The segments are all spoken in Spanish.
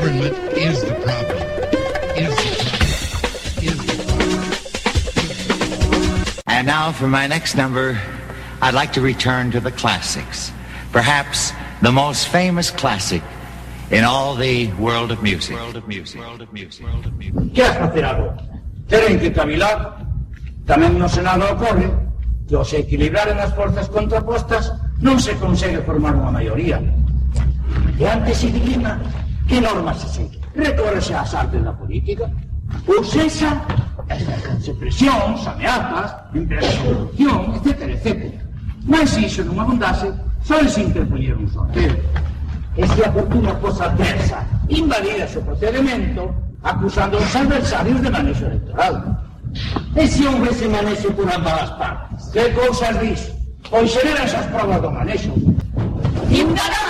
Government is the problem. Is the problem. Is the problem. And now for my next number, I'd like to return to the classics. Perhaps the most famous classic in all the world of music. World of music. World of music. World of music. Que has facer agora? Teren que cavilar. Tamén no Senado ocorre que ao se equilibraren as forzas contrapostas non se consegue formar unha maioría. E antes se dilima que normas se segue. Recórrese ás artes da política. Ou sexa, exercense presións, ameazas, empresas de corrupción, etc, etc. Mas se iso non abundase, só se interpoñer un sorteo. E se a fortuna cosa adversa invalida o procedimento, acusando aos adversarios de manexo electoral. E se houvese manexo por ambas as partes? Que cousas dis? Pois serían esas provas do manexo. Ciudadanos,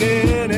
again.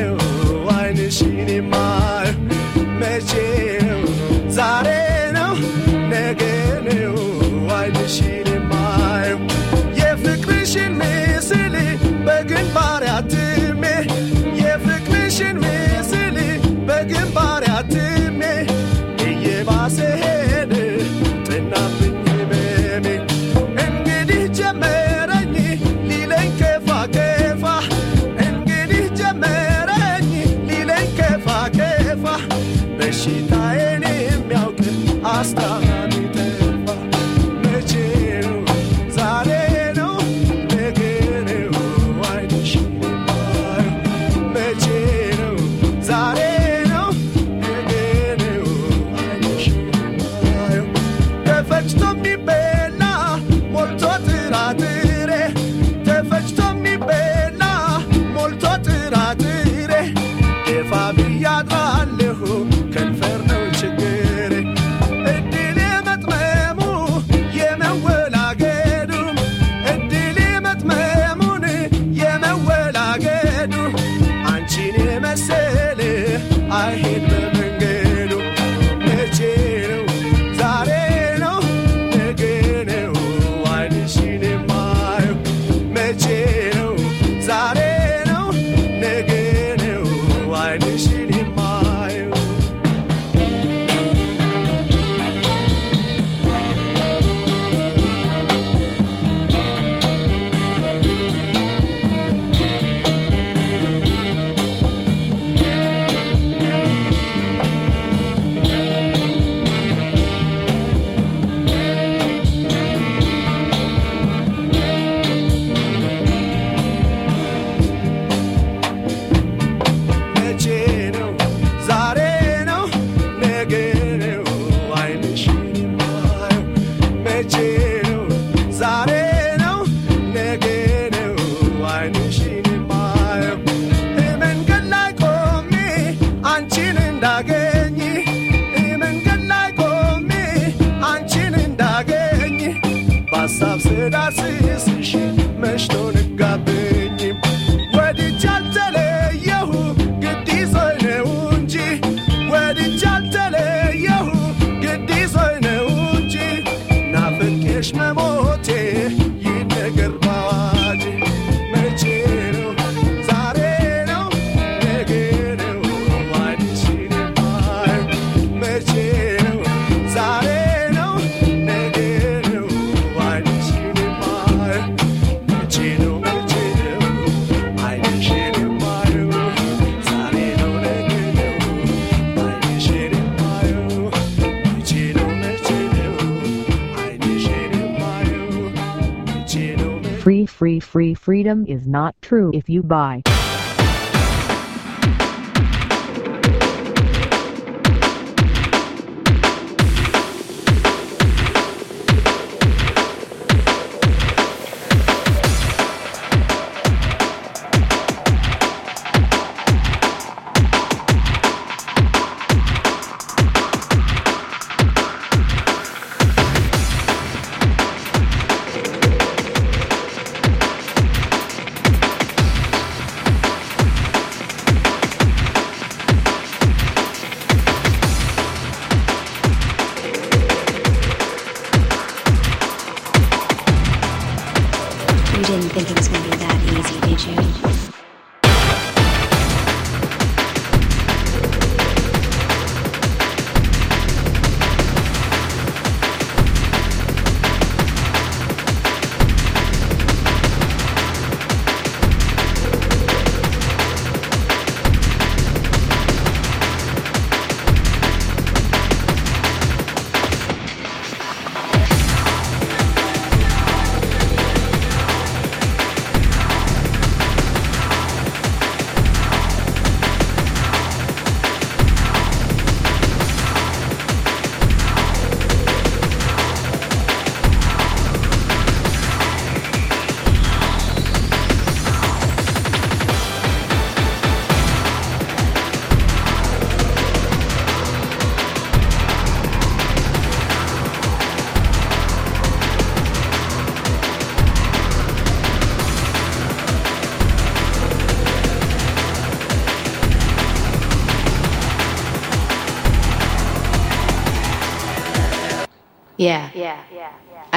True if you buy.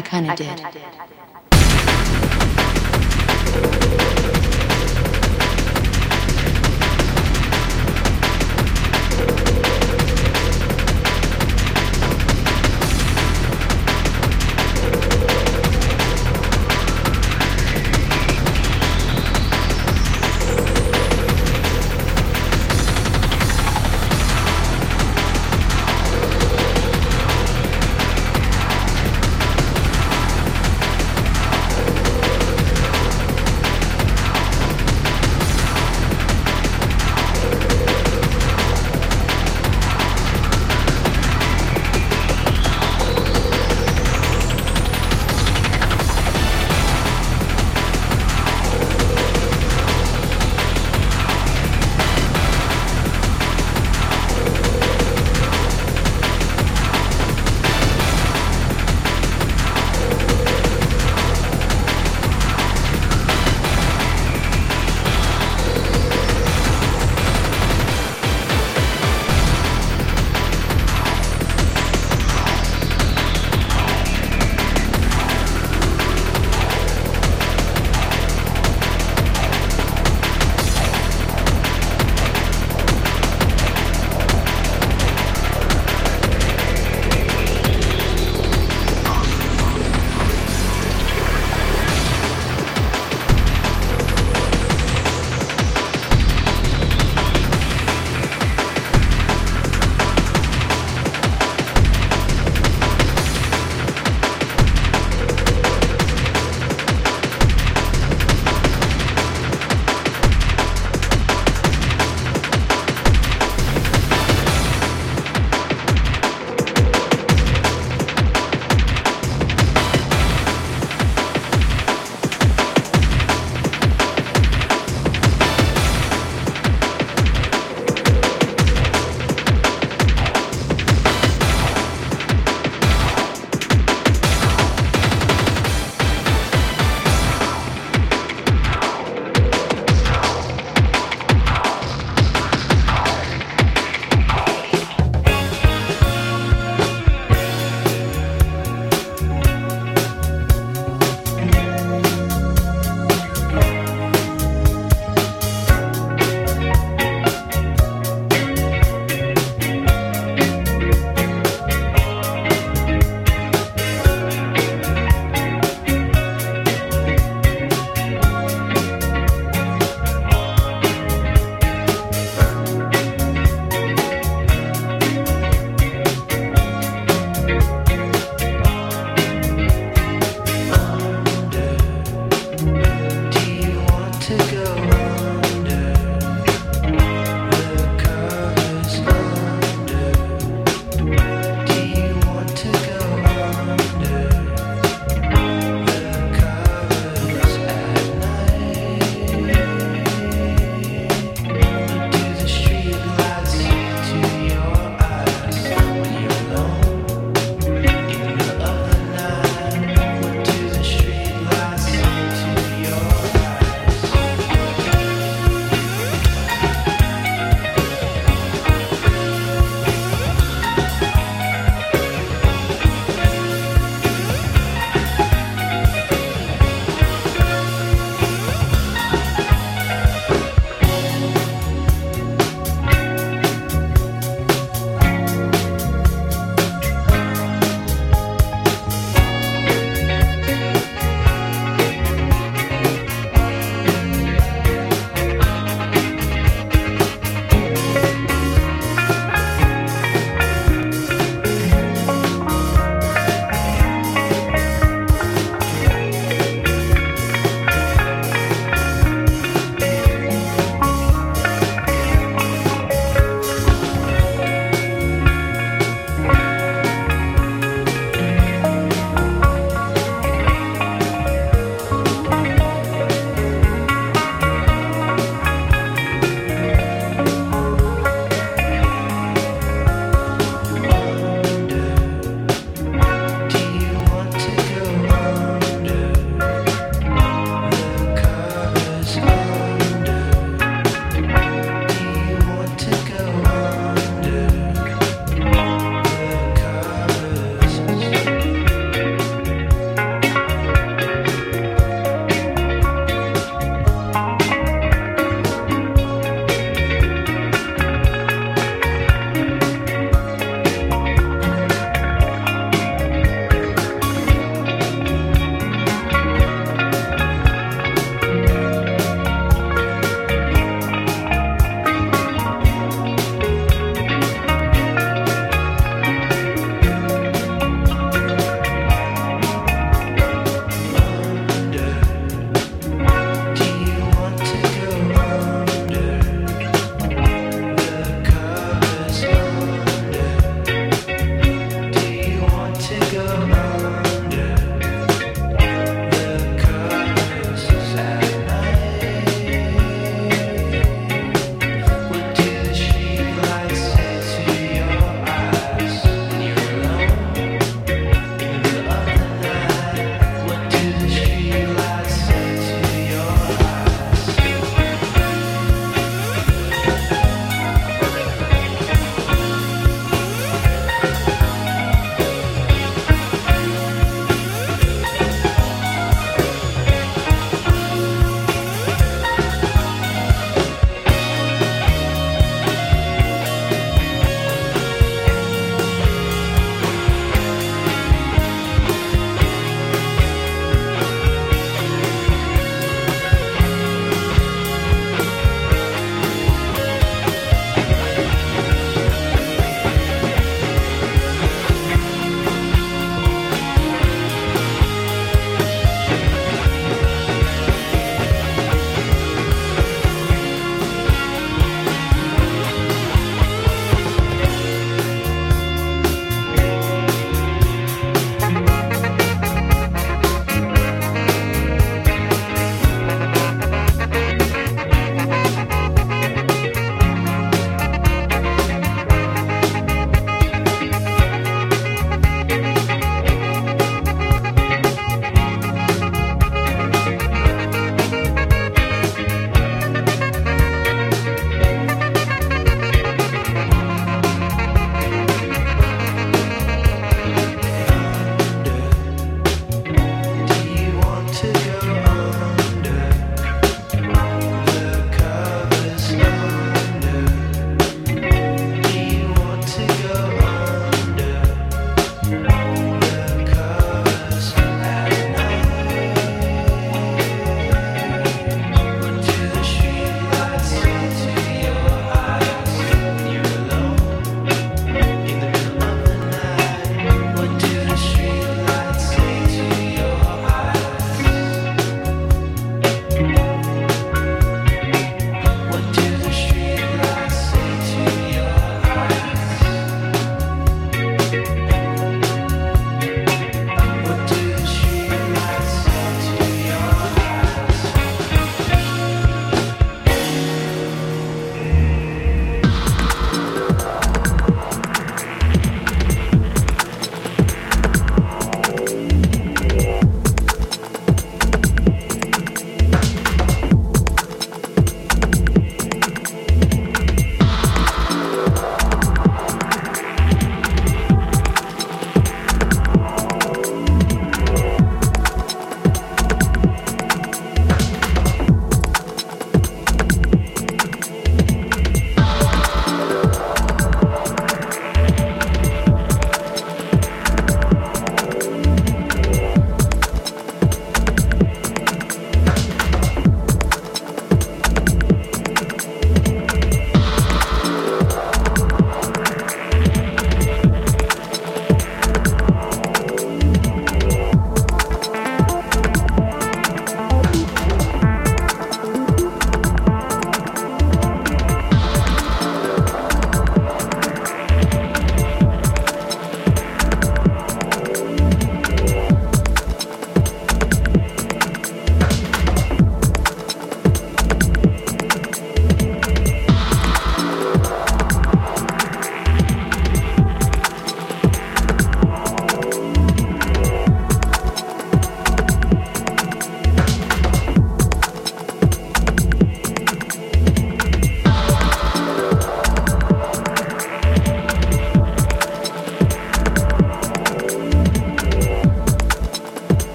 I kind of did.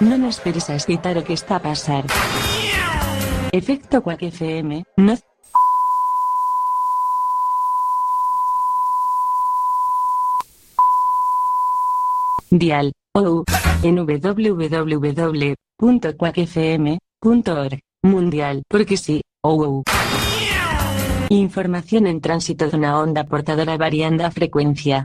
Non esperes a escitar o que está a pasar. Efecto Quack FM, no Dial, ou, en www.quackfm.org, mundial, porque sí, ou. Información en tránsito dunha onda portadora variando a frecuencia.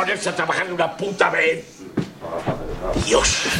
ponerse a trabajar de una puta vez? Dios.